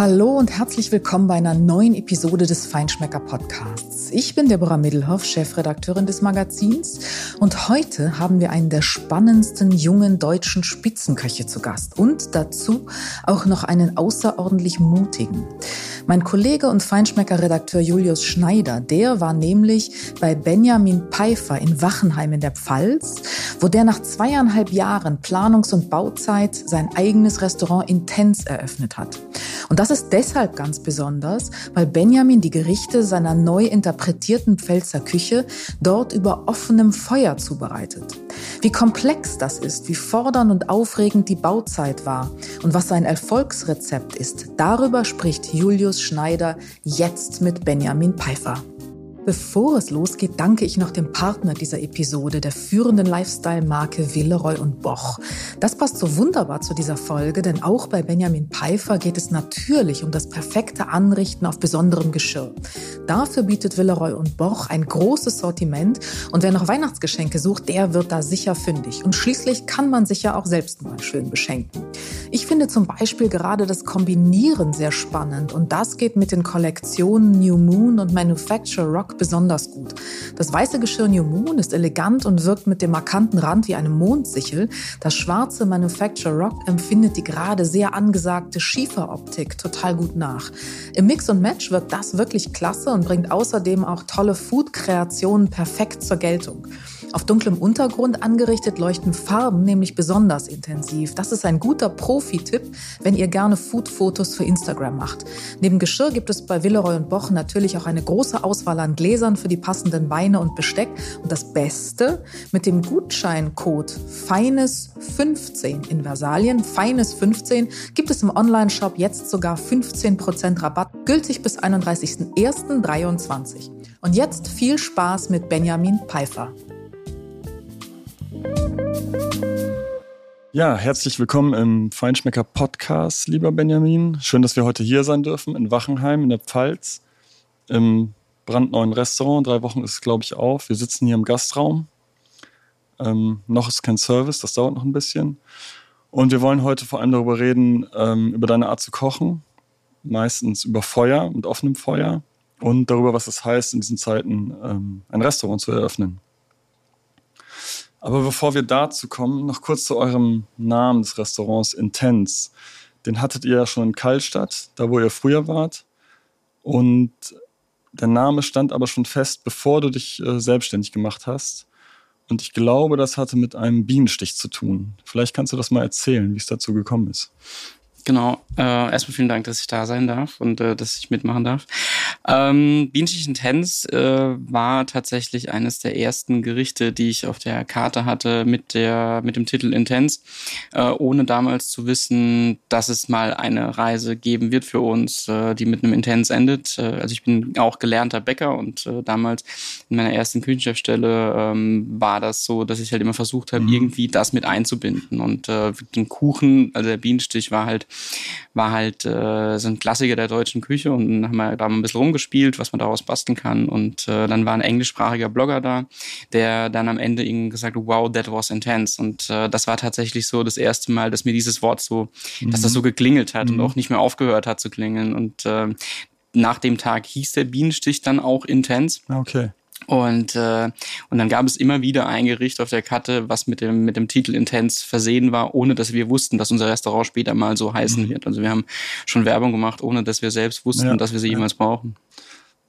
Hallo und herzlich willkommen bei einer neuen Episode des Feinschmecker Podcasts. Ich bin Deborah Middelhoff, Chefredakteurin des Magazins und heute haben wir einen der spannendsten jungen deutschen Spitzenköche zu Gast und dazu auch noch einen außerordentlich mutigen. Mein Kollege und Feinschmecker-Redakteur Julius Schneider, der war nämlich bei Benjamin Pfeiffer in Wachenheim in der Pfalz, wo der nach zweieinhalb Jahren Planungs- und Bauzeit sein eigenes Restaurant Intens eröffnet hat. Und das ist deshalb ganz besonders, weil Benjamin die Gerichte seiner neu interpretierten Pfälzer Küche dort über offenem Feuer zubereitet. Wie komplex das ist, wie fordernd und aufregend die Bauzeit war und was sein Erfolgsrezept ist, darüber spricht Julius Schneider jetzt mit Benjamin Pfeiffer. Bevor es losgeht, danke ich noch dem Partner dieser Episode, der führenden Lifestyle-Marke Villeroy und Boch. Das passt so wunderbar zu dieser Folge, denn auch bei Benjamin Pfeiffer geht es natürlich um das perfekte Anrichten auf besonderem Geschirr. Dafür bietet Villeroy und Boch ein großes Sortiment und wer noch Weihnachtsgeschenke sucht, der wird da sicher fündig. Und schließlich kann man sich ja auch selbst mal schön beschenken. Ich finde zum Beispiel gerade das Kombinieren sehr spannend und das geht mit den Kollektionen New Moon und Manufacture Rock besonders gut. Das weiße Geschirr New Moon ist elegant und wirkt mit dem markanten Rand wie eine Mondsichel. Das schwarze Manufacture Rock empfindet die gerade sehr angesagte Schieferoptik total gut nach. Im Mix und Match wirkt das wirklich klasse und bringt außerdem auch tolle Food-Kreationen perfekt zur Geltung. Auf dunklem Untergrund angerichtet leuchten Farben nämlich besonders intensiv. Das ist ein guter Profi-Tipp, wenn ihr gerne Food-Fotos für Instagram macht. Neben Geschirr gibt es bei Villeroy und Boch natürlich auch eine große Auswahl an Gläsern für die passenden Weine und Besteck. Und das Beste, mit dem Gutscheincode Feines15 in Versalien, Feines15, gibt es im Online-Shop jetzt sogar 15% Rabatt, gültig bis 31.01.23. Und jetzt viel Spaß mit Benjamin Pfeiffer. Ja, herzlich willkommen im Feinschmecker Podcast, lieber Benjamin. Schön, dass wir heute hier sein dürfen in Wachenheim in der Pfalz im brandneuen Restaurant. Drei Wochen ist es, glaube ich, auf. Wir sitzen hier im Gastraum. Ähm, noch ist kein Service, das dauert noch ein bisschen. Und wir wollen heute vor allem darüber reden, ähm, über deine Art zu kochen. Meistens über Feuer und offenem Feuer. Und darüber, was es heißt, in diesen Zeiten ähm, ein Restaurant zu eröffnen. Aber bevor wir dazu kommen, noch kurz zu eurem Namen des Restaurants Intense. Den hattet ihr ja schon in Kallstadt, da wo ihr früher wart. Und der Name stand aber schon fest, bevor du dich äh, selbstständig gemacht hast. Und ich glaube, das hatte mit einem Bienenstich zu tun. Vielleicht kannst du das mal erzählen, wie es dazu gekommen ist. Genau. Äh, erstmal vielen Dank, dass ich da sein darf und äh, dass ich mitmachen darf. Ähm, Bienenstich Intens äh, war tatsächlich eines der ersten Gerichte, die ich auf der Karte hatte mit der mit dem Titel Intens, äh, ohne damals zu wissen, dass es mal eine Reise geben wird für uns, äh, die mit einem Intens endet. Äh, also ich bin auch gelernter Bäcker und äh, damals in meiner ersten Küchenchefstelle ähm, war das so, dass ich halt immer versucht habe, mhm. irgendwie das mit einzubinden und äh, den Kuchen, also der Bienenstich war halt war halt so ein Klassiker der deutschen Küche und dann haben wir da mal ein bisschen rumgespielt, was man daraus basteln kann. Und äh, dann war ein englischsprachiger Blogger da, der dann am Ende ihm gesagt hat, wow, that was intense. Und äh, das war tatsächlich so das erste Mal, dass mir dieses Wort so, mhm. dass das so geklingelt hat mhm. und auch nicht mehr aufgehört hat zu klingeln. Und äh, nach dem Tag hieß der Bienenstich dann auch intens. Okay. Und, äh, und dann gab es immer wieder ein Gericht auf der Karte, was mit dem, mit dem Titel Intens versehen war, ohne dass wir wussten, dass unser Restaurant später mal so heißen mhm. wird. Also wir haben schon Werbung gemacht, ohne dass wir selbst wussten, ja, dass wir sie ja. jemals brauchen.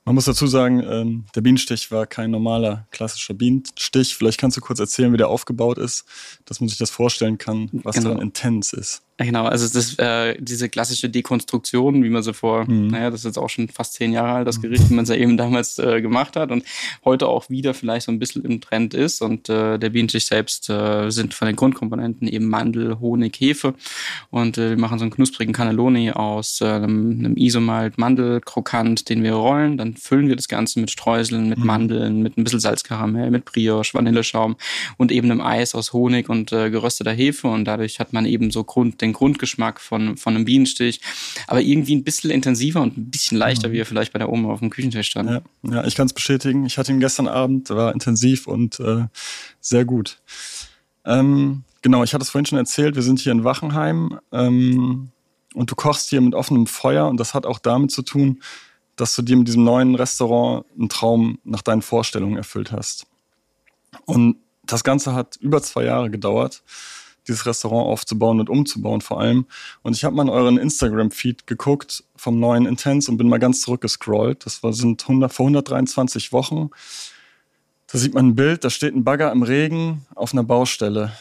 Man muss dazu sagen, ähm, der Bienenstich war kein normaler klassischer Bienenstich. Vielleicht kannst du kurz erzählen, wie der aufgebaut ist, dass man sich das vorstellen kann, was genau. daran intens ist. Genau, also das, äh, diese klassische Dekonstruktion, wie man sie vor, mhm. naja, das ist jetzt auch schon fast zehn Jahre alt, das mhm. Gericht, wie man es ja eben damals äh, gemacht hat und heute auch wieder vielleicht so ein bisschen im Trend ist. Und äh, der Bienenstich selbst äh, sind von den Grundkomponenten eben Mandel, Honig, Hefe. Und äh, wir machen so einen knusprigen Cannelloni aus äh, einem, einem Isomalt Mandelkrokant, den wir rollen. Dann füllen wir das Ganze mit Streuseln, mit mhm. Mandeln, mit ein bisschen Salzkaramell, mit Brioche, Vanilleschaum und eben einem Eis aus Honig und gerösteter Hefe. Und dadurch hat man eben so Grund, den den Grundgeschmack von, von einem Bienenstich, aber irgendwie ein bisschen intensiver und ein bisschen leichter, mhm. wie er vielleicht bei der Oma auf dem Küchentisch stand. Ja, ja ich kann es bestätigen. Ich hatte ihn gestern Abend, war intensiv und äh, sehr gut. Ähm, genau, ich hatte es vorhin schon erzählt, wir sind hier in Wachenheim. Ähm, und du kochst hier mit offenem Feuer und das hat auch damit zu tun, dass du dir mit diesem neuen Restaurant einen Traum nach deinen Vorstellungen erfüllt hast. Und das Ganze hat über zwei Jahre gedauert, dieses Restaurant aufzubauen und umzubauen vor allem. Und ich habe mal in euren Instagram-Feed geguckt vom neuen Intense und bin mal ganz zurückgescrollt. Das war, sind 100, vor 123 Wochen. Da sieht man ein Bild, da steht ein Bagger im Regen auf einer Baustelle.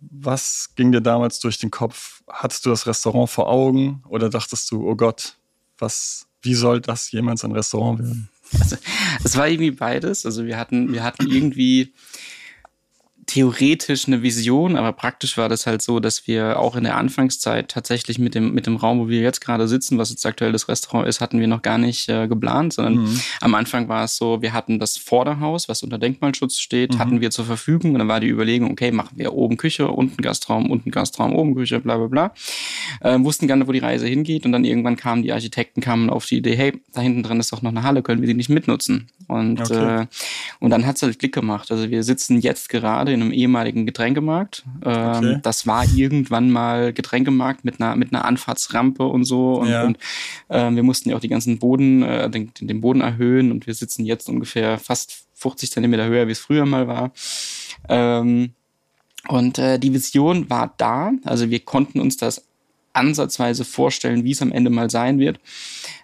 Was ging dir damals durch den Kopf? Hattest du das Restaurant vor Augen oder dachtest du, oh Gott, was, wie soll das jemals ein Restaurant werden? Also, es war irgendwie beides. Also wir hatten, wir hatten irgendwie theoretisch eine Vision, aber praktisch war das halt so, dass wir auch in der Anfangszeit tatsächlich mit dem, mit dem Raum, wo wir jetzt gerade sitzen, was jetzt aktuell das Restaurant ist, hatten wir noch gar nicht äh, geplant, sondern mhm. am Anfang war es so, wir hatten das Vorderhaus, was unter Denkmalschutz steht, mhm. hatten wir zur Verfügung und dann war die Überlegung, okay, machen wir oben Küche, unten Gastraum, unten Gastraum, oben Küche, bla bla bla. Äh, wussten gar nicht, wo die Reise hingeht und dann irgendwann kamen die Architekten, kamen auf die Idee, hey, da hinten dran ist doch noch eine Halle, können wir die nicht mitnutzen? Und, okay. äh, und dann hat es halt Klick gemacht. Also wir sitzen jetzt gerade in einem ehemaligen Getränkemarkt. Ähm, okay. Das war irgendwann mal Getränkemarkt mit einer, mit einer Anfahrtsrampe und so. Und, ja. und äh, wir mussten ja auch die ganzen Boden, äh, den, den Boden erhöhen und wir sitzen jetzt ungefähr fast 50 Zentimeter höher, wie es früher mal war. Ähm, und äh, die Vision war da. Also wir konnten uns das ansatzweise vorstellen, wie es am Ende mal sein wird.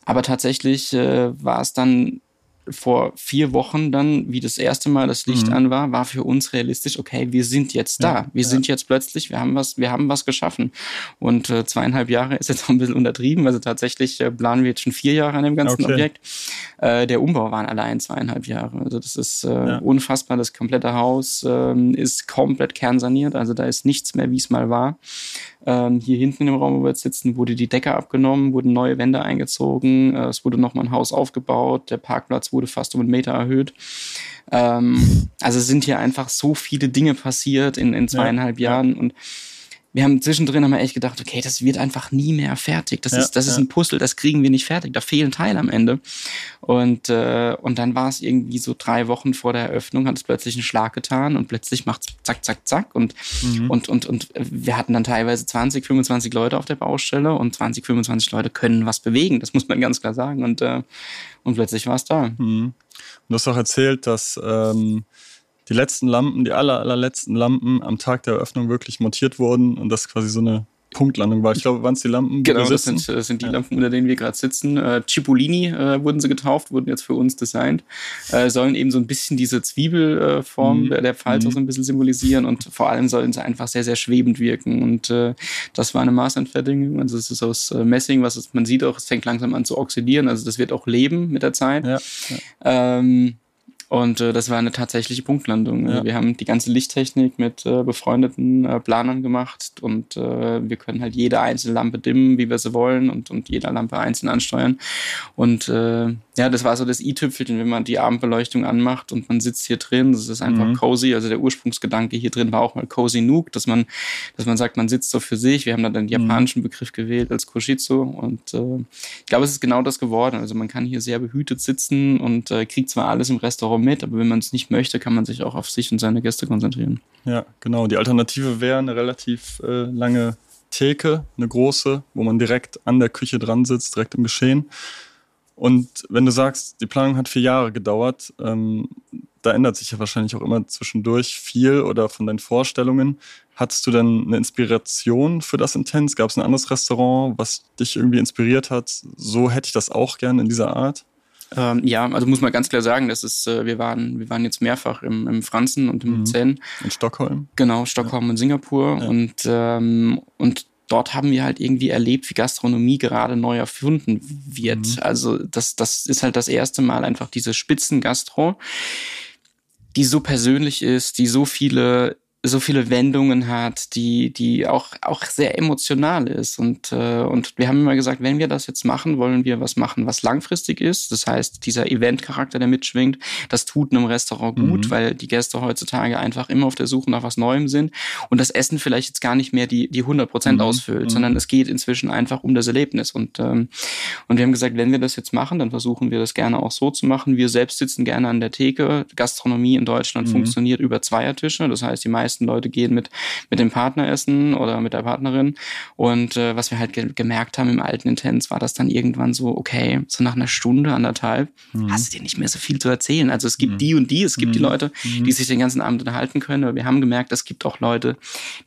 Aber tatsächlich äh, war es dann vor vier Wochen dann, wie das erste Mal das Licht mhm. an war, war für uns realistisch, okay, wir sind jetzt da. Ja, wir ja. sind jetzt plötzlich, wir haben was, wir haben was geschaffen. Und äh, zweieinhalb Jahre ist jetzt auch ein bisschen untertrieben. Also tatsächlich äh, planen wir jetzt schon vier Jahre an dem ganzen okay. Objekt. Äh, der Umbau waren allein zweieinhalb Jahre. Also das ist äh, ja. unfassbar. Das komplette Haus äh, ist komplett kernsaniert. Also da ist nichts mehr, wie es mal war. Ähm, hier hinten im Raum, wo wir jetzt sitzen, wurde die Decke abgenommen, wurden neue Wände eingezogen, äh, es wurde nochmal ein Haus aufgebaut, der Parkplatz wurde fast um einen Meter erhöht. Ähm, also sind hier einfach so viele Dinge passiert in, in zweieinhalb ja, Jahren ja. und wir haben zwischendrin haben wir echt gedacht, okay, das wird einfach nie mehr fertig. Das ja, ist, das ja. ist ein Puzzle, das kriegen wir nicht fertig. Da fehlen Teile am Ende. Und, äh, und dann war es irgendwie so drei Wochen vor der Eröffnung, hat es plötzlich einen Schlag getan und plötzlich macht es zack, zack, zack. Und, mhm. und, und, und wir hatten dann teilweise 20, 25 Leute auf der Baustelle und 20, 25 Leute können was bewegen. Das muss man ganz klar sagen. Und, äh, und plötzlich war es da. Mhm. Du hast auch erzählt, dass ähm, die letzten Lampen, die aller, allerletzten Lampen am Tag der Eröffnung wirklich montiert wurden und das quasi so eine Punktlandung war. Ich glaube, waren es die Lampen? Genau, das sind, das sind die ja. Lampen, unter denen wir gerade sitzen. Äh, Cipollini äh, wurden sie getauft, wurden jetzt für uns designt. Äh, sollen eben so ein bisschen diese Zwiebelform mhm. der, der Pfalz mhm. auch so ein bisschen symbolisieren und vor allem sollen sie einfach sehr, sehr schwebend wirken. Und äh, das war eine Maßanfertigung. Also es ist aus äh, Messing, was es, man sieht auch, es fängt langsam an zu oxidieren. Also das wird auch leben mit der Zeit. Ja. Ja. Ähm, und äh, das war eine tatsächliche Punktlandung. Ja. Wir haben die ganze Lichttechnik mit äh, befreundeten äh, Planern gemacht und äh, wir können halt jede einzelne Lampe dimmen, wie wir sie wollen und, und jeder Lampe einzeln ansteuern. Und äh, ja, das war so das i-Tüpfelchen, wenn man die Abendbeleuchtung anmacht und man sitzt hier drin. Das ist einfach mhm. cozy. Also der Ursprungsgedanke hier drin war auch mal cozy Nook, dass man, dass man sagt, man sitzt so für sich. Wir haben dann den mhm. japanischen. Begriff gewählt als Koshitsu und äh, ich glaube, es ist genau das geworden. Also man kann hier sehr behütet sitzen und äh, kriegt zwar alles im Restaurant mit, aber wenn man es nicht möchte, kann man sich auch auf sich und seine Gäste konzentrieren. Ja, genau. Die Alternative wäre eine relativ äh, lange Theke, eine große, wo man direkt an der Küche dran sitzt, direkt im Geschehen. Und wenn du sagst, die Planung hat vier Jahre gedauert, ähm, da ändert sich ja wahrscheinlich auch immer zwischendurch viel oder von deinen Vorstellungen. Hattest du denn eine Inspiration für das Intens? Gab es ein anderes Restaurant, was dich irgendwie inspiriert hat? So hätte ich das auch gerne in dieser Art. Ähm, ja, also muss man ganz klar sagen, das ist, äh, wir waren, wir waren jetzt mehrfach im, im Franzen und im mhm. Zen. In Stockholm. Genau, Stockholm ja. und Singapur. Ja. Und, ähm, und dort haben wir halt irgendwie erlebt, wie Gastronomie gerade neu erfunden wird. Mhm. Also das, das ist halt das erste Mal einfach diese Spitzengastro, die so persönlich ist, die so viele so viele Wendungen hat, die, die auch, auch sehr emotional ist. Und, äh, und wir haben immer gesagt, wenn wir das jetzt machen, wollen wir was machen, was langfristig ist. Das heißt, dieser Event-Charakter, der mitschwingt, das tut einem Restaurant gut, mhm. weil die Gäste heutzutage einfach immer auf der Suche nach was Neuem sind und das Essen vielleicht jetzt gar nicht mehr die, die 100 Prozent mhm. ausfüllt, mhm. sondern es geht inzwischen einfach um das Erlebnis. Und, ähm, und wir haben gesagt, wenn wir das jetzt machen, dann versuchen wir das gerne auch so zu machen. Wir selbst sitzen gerne an der Theke. Gastronomie in Deutschland mhm. funktioniert über Zweiertische. Das heißt, die meisten meisten Leute gehen mit, mit dem Partner essen oder mit der Partnerin. Und äh, was wir halt ge gemerkt haben im alten Intens, war das dann irgendwann so, okay, so nach einer Stunde, anderthalb, mhm. hast du dir nicht mehr so viel zu erzählen. Also es gibt mhm. die und die, es gibt mhm. die Leute, die mhm. sich den ganzen Abend unterhalten können, aber wir haben gemerkt, es gibt auch Leute,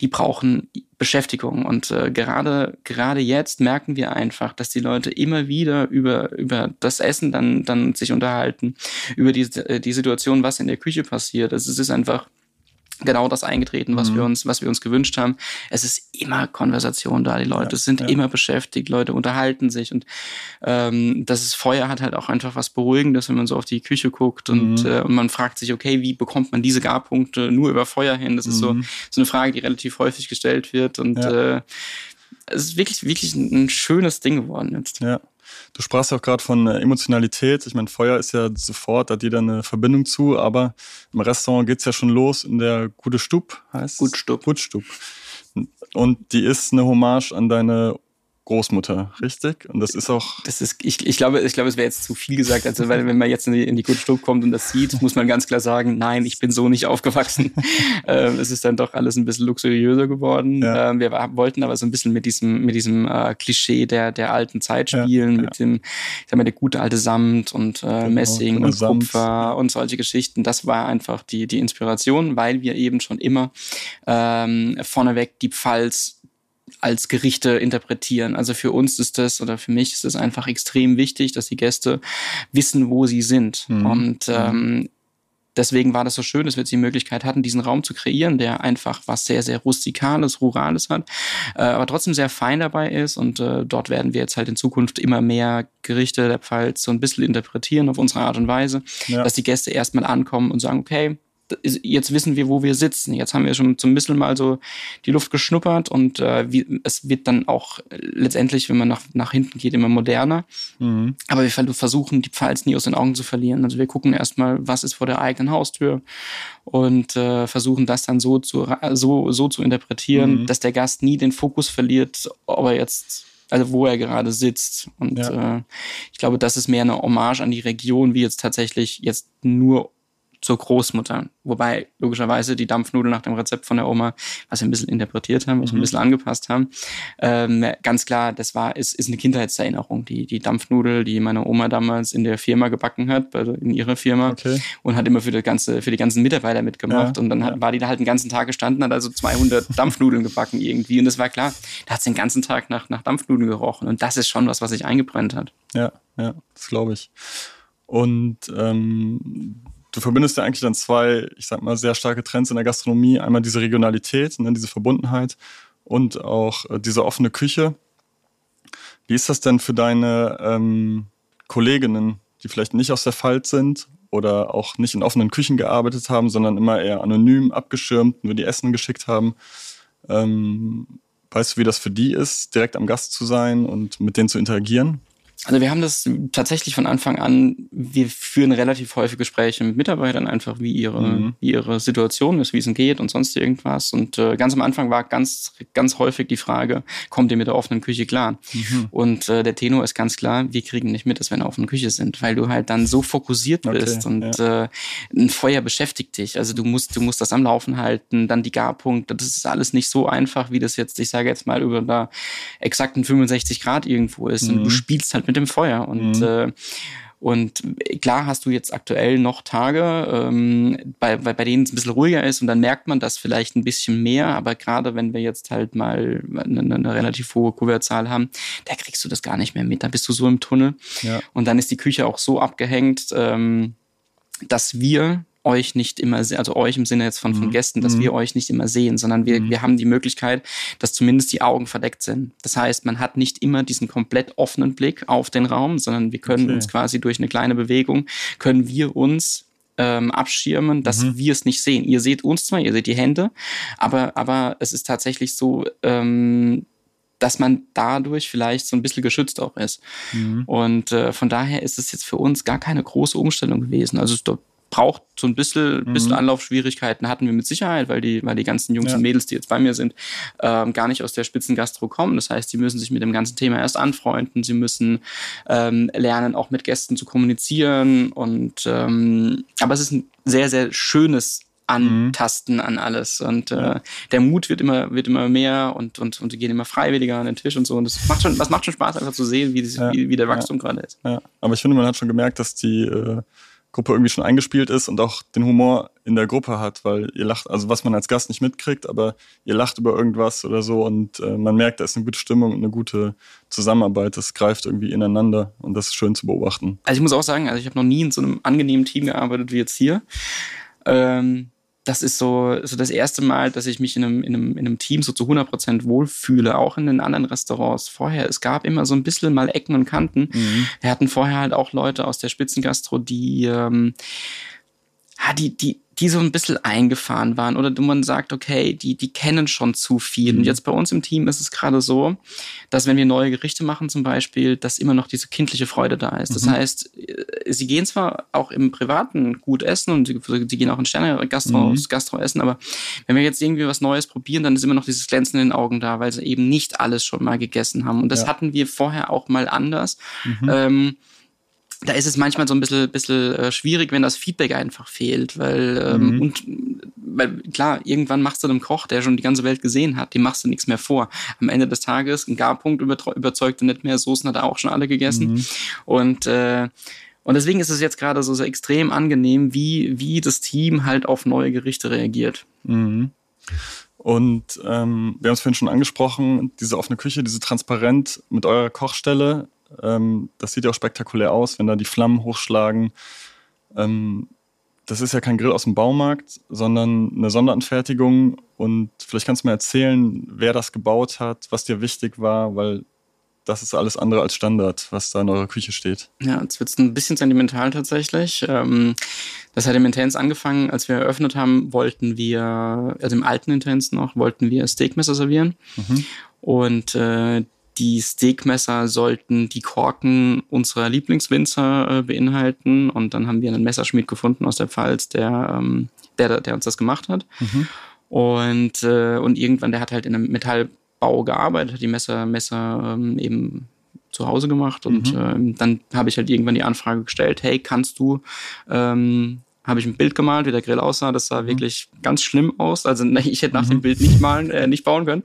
die brauchen Beschäftigung. Und äh, gerade, gerade jetzt merken wir einfach, dass die Leute immer wieder über, über das Essen dann, dann sich unterhalten, über die, äh, die Situation, was in der Küche passiert. Also es ist einfach genau das eingetreten, was mhm. wir uns, was wir uns gewünscht haben. Es ist immer Konversation da. Die Leute ja, sind ja. immer beschäftigt, Leute unterhalten sich und ähm, das Feuer hat halt auch einfach was Beruhigendes, wenn man so auf die Küche guckt und, mhm. äh, und man fragt sich, okay, wie bekommt man diese Garpunkte nur über Feuer hin? Das ist so, mhm. so eine Frage, die relativ häufig gestellt wird und ja. äh, es ist wirklich, wirklich ein, ein schönes Ding geworden jetzt. Ja. Du sprachst ja auch gerade von äh, Emotionalität. Ich meine, Feuer ist ja sofort, da hat jeder eine Verbindung zu, aber im Restaurant geht's ja schon los in der Gute Stub, heißt Gutstub. Gutstub. Und die ist eine Hommage an deine Großmutter, richtig? Und das ist auch. Das ist, ich, ich glaube, ich glaube, es wäre jetzt zu viel gesagt. Also, weil wenn man jetzt in die, in die Gutstub kommt und das sieht, muss man ganz klar sagen, nein, ich bin so nicht aufgewachsen. ähm, es ist dann doch alles ein bisschen luxuriöser geworden. Ja. Ähm, wir wollten aber so ein bisschen mit diesem, mit diesem äh, Klischee der, der alten Zeit spielen, ja, mit dem, ich sag mal, der gute alte Samt und äh, genau, Messing und Kupfer und solche Geschichten. Das war einfach die, die Inspiration, weil wir eben schon immer ähm, vorneweg die Pfalz als Gerichte interpretieren. Also für uns ist das oder für mich ist es einfach extrem wichtig, dass die Gäste wissen, wo sie sind. Mhm. Und mhm. ähm, deswegen war das so schön, dass wir jetzt die Möglichkeit hatten, diesen Raum zu kreieren, der einfach was sehr, sehr Rustikales, Rurales hat, äh, aber trotzdem sehr fein dabei ist. Und äh, dort werden wir jetzt halt in Zukunft immer mehr Gerichte der Pfalz so ein bisschen interpretieren auf unsere Art und Weise, ja. dass die Gäste erstmal ankommen und sagen, okay, jetzt wissen wir, wo wir sitzen. Jetzt haben wir schon zum bisschen mal so die Luft geschnuppert und äh, wie, es wird dann auch letztendlich, wenn man nach, nach hinten geht, immer moderner. Mhm. Aber wir versuchen, die Pfalz nie aus den Augen zu verlieren. Also wir gucken erstmal, was ist vor der eigenen Haustür und äh, versuchen das dann so zu, so, so zu interpretieren, mhm. dass der Gast nie den Fokus verliert, ob er jetzt also wo er gerade sitzt. Und ja. äh, ich glaube, das ist mehr eine Hommage an die Region, wie jetzt tatsächlich jetzt nur zur Großmutter. Wobei logischerweise die Dampfnudeln nach dem Rezept von der Oma, was wir ein bisschen interpretiert haben, was wir ein mhm. bisschen angepasst haben, ähm, ganz klar, das war, ist, ist eine Kindheitserinnerung. Die, die Dampfnudel, die meine Oma damals in der Firma gebacken hat, also in ihrer Firma, okay. und hat immer für, das ganze, für die ganzen Mitarbeiter mitgemacht. Ja, und dann hat, ja. war die da halt den ganzen Tag gestanden, hat also 200 Dampfnudeln gebacken irgendwie. Und das war klar, da hat es den ganzen Tag nach, nach Dampfnudeln gerochen. Und das ist schon was, was sich eingebrannt hat. Ja, ja, das glaube ich. Und ähm, du verbindest ja eigentlich dann zwei, ich sag mal, sehr starke Trends in der Gastronomie. Einmal diese Regionalität, ne, diese Verbundenheit und auch äh, diese offene Küche. Wie ist das denn für deine ähm, Kolleginnen, die vielleicht nicht aus der Pfalz sind oder auch nicht in offenen Küchen gearbeitet haben, sondern immer eher anonym, abgeschirmt, nur die Essen geschickt haben? Ähm, weißt du, wie das für die ist, direkt am Gast zu sein und mit denen zu interagieren? Also wir haben das tatsächlich von Anfang an, wir führen relativ häufig Gespräche mit Mitarbeitern einfach, wie ihre, mhm. wie ihre Situation ist, wie es ihnen geht und sonst irgendwas. Und äh, ganz am Anfang war ganz, ganz häufig die Frage, kommt ihr mit der offenen Küche klar? Mhm. Und äh, der Tenor ist ganz klar, wir kriegen nicht mit, dass wir in der offenen Küche sind, weil du halt dann so fokussiert bist okay, und ja. äh, ein Feuer beschäftigt dich. Also du musst, du musst das am Laufen halten, dann die Garpunkte, das ist alles nicht so einfach, wie das jetzt, ich sage jetzt mal, über da exakten 65 Grad irgendwo ist. Mhm. Und du spielst halt mit mit dem Feuer. Und, mhm. äh, und klar hast du jetzt aktuell noch Tage, ähm, bei, bei, bei denen es ein bisschen ruhiger ist und dann merkt man das vielleicht ein bisschen mehr. Aber gerade wenn wir jetzt halt mal eine, eine relativ hohe Kuvertzahl haben, da kriegst du das gar nicht mehr mit. Da bist du so im Tunnel. Ja. Und dann ist die Küche auch so abgehängt, ähm, dass wir euch nicht immer, also euch im Sinne jetzt von, von mhm. Gästen, dass mhm. wir euch nicht immer sehen, sondern wir, mhm. wir haben die Möglichkeit, dass zumindest die Augen verdeckt sind. Das heißt, man hat nicht immer diesen komplett offenen Blick auf den Raum, sondern wir können okay. uns quasi durch eine kleine Bewegung, können wir uns ähm, abschirmen, dass mhm. wir es nicht sehen. Ihr seht uns zwar, ihr seht die Hände, aber, aber es ist tatsächlich so, ähm, dass man dadurch vielleicht so ein bisschen geschützt auch ist. Mhm. Und äh, von daher ist es jetzt für uns gar keine große Umstellung gewesen. Also braucht so ein bisschen, mhm. bisschen Anlaufschwierigkeiten hatten wir mit Sicherheit, weil die, weil die ganzen Jungs ja. und Mädels, die jetzt bei mir sind, ähm, gar nicht aus der Spitzengastro kommen. Das heißt, sie müssen sich mit dem ganzen Thema erst anfreunden, sie müssen ähm, lernen, auch mit Gästen zu kommunizieren. Und ähm, aber es ist ein sehr, sehr schönes antasten an alles. Und äh, der Mut wird immer, wird immer mehr und, und, und die gehen immer freiwilliger an den Tisch und so. Und das macht schon, das macht schon Spaß, einfach zu sehen, wie, das, ja. wie, wie der Wachstum ja. gerade ist. Aber ich finde, man hat schon gemerkt, dass die äh, Gruppe irgendwie schon eingespielt ist und auch den Humor in der Gruppe hat, weil ihr lacht, also was man als Gast nicht mitkriegt, aber ihr lacht über irgendwas oder so und äh, man merkt, da ist eine gute Stimmung und eine gute Zusammenarbeit. Das greift irgendwie ineinander und das ist schön zu beobachten. Also ich muss auch sagen, also ich habe noch nie in so einem angenehmen Team gearbeitet wie jetzt hier. Ähm, das ist so, so das erste Mal, dass ich mich in einem, in einem, in einem Team so zu 100 Prozent wohlfühle, auch in den anderen Restaurants. Vorher, es gab immer so ein bisschen mal Ecken und Kanten. Mhm. Wir hatten vorher halt auch Leute aus der Spitzengastro, die, ähm, die, die, die so ein bisschen eingefahren waren oder man sagt, okay, die, die kennen schon zu viel. Mhm. Und jetzt bei uns im Team ist es gerade so, dass wenn wir neue Gerichte machen zum Beispiel, dass immer noch diese kindliche Freude da ist. Das mhm. heißt, äh, sie gehen zwar auch im Privaten gut essen und sie, sie gehen auch in Sterne Gastro, mhm. Gastro essen, aber wenn wir jetzt irgendwie was Neues probieren, dann ist immer noch dieses Glänzen in den Augen da, weil sie eben nicht alles schon mal gegessen haben. Und das ja. hatten wir vorher auch mal anders. Mhm. Ähm, da ist es manchmal so ein bisschen, bisschen äh, schwierig, wenn das Feedback einfach fehlt, weil ähm, mhm. und weil klar, irgendwann machst du einem Koch, der schon die ganze Welt gesehen hat, dem machst du nichts mehr vor. Am Ende des Tages, ein Garpunkt überzeugt nicht mehr, Soßen hat er auch schon alle gegessen. Mhm. Und äh, und deswegen ist es jetzt gerade so, so extrem angenehm, wie, wie das Team halt auf neue Gerichte reagiert. Mhm. Und ähm, wir haben es vorhin schon angesprochen, diese offene Küche, diese transparent mit eurer Kochstelle, ähm, das sieht ja auch spektakulär aus, wenn da die Flammen hochschlagen. Ähm, das ist ja kein Grill aus dem Baumarkt, sondern eine Sonderanfertigung. Und vielleicht kannst du mir erzählen, wer das gebaut hat, was dir wichtig war, weil das ist alles andere als Standard, was da in eurer Küche steht. Ja, jetzt wird es ein bisschen sentimental tatsächlich. Ähm, das hat im Intens angefangen, als wir eröffnet haben, wollten wir, also im alten Intens noch, wollten wir Steakmesser servieren. Mhm. Und äh, die Steakmesser sollten die Korken unserer Lieblingswinzer äh, beinhalten. Und dann haben wir einen Messerschmied gefunden aus der Pfalz, der, ähm, der, der uns das gemacht hat. Mhm. Und, äh, und irgendwann, der hat halt in einem Metallbau gearbeitet, hat die Messer, Messer ähm, eben zu Hause gemacht. Und mhm. ähm, dann habe ich halt irgendwann die Anfrage gestellt, hey, kannst du ähm, habe ich ein Bild gemalt, wie der Grill aussah. Das sah mhm. wirklich ganz schlimm aus. Also ich hätte nach mhm. dem Bild nicht malen, äh, nicht bauen können.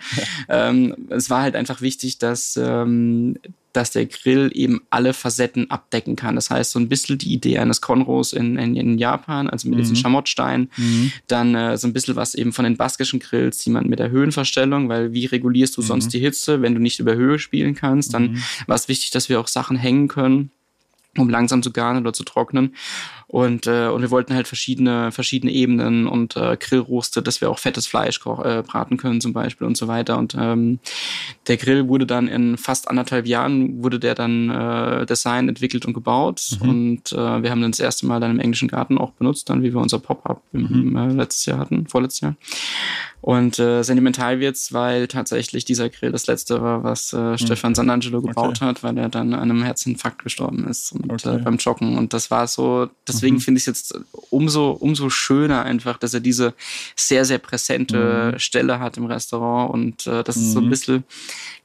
ähm, es war halt einfach wichtig, dass ähm, dass der Grill eben alle Facetten abdecken kann. Das heißt, so ein bisschen die Idee eines Conros in, in, in Japan, also mit mhm. diesen Schamottsteinen. Mhm. Dann äh, so ein bisschen was eben von den baskischen Grills, die man mit der Höhenverstellung, weil wie regulierst du mhm. sonst die Hitze, wenn du nicht über Höhe spielen kannst? Dann mhm. war es wichtig, dass wir auch Sachen hängen können um langsam zu garen oder zu trocknen. Und, äh, und wir wollten halt verschiedene, verschiedene Ebenen und äh, Grillroste, dass wir auch fettes Fleisch äh, braten können zum Beispiel und so weiter. Und ähm, der Grill wurde dann in fast anderthalb Jahren, wurde der dann äh, Design entwickelt und gebaut. Mhm. Und äh, wir haben dann das erste Mal dann im englischen Garten auch benutzt, dann wie wir unser Pop-Up mhm. äh, letztes Jahr hatten, vorletztes Jahr. Und äh, sentimental wird's, weil tatsächlich dieser Grill das letzte war, was äh, mhm. Stefan Sanangelo gebaut okay. hat, weil er dann an einem Herzinfarkt gestorben ist und, okay. äh, beim Joggen. Und das war so, deswegen mhm. finde ich es jetzt umso, umso schöner einfach, dass er diese sehr, sehr präsente mhm. Stelle hat im Restaurant. Und äh, das ist so ein mhm. bisschen,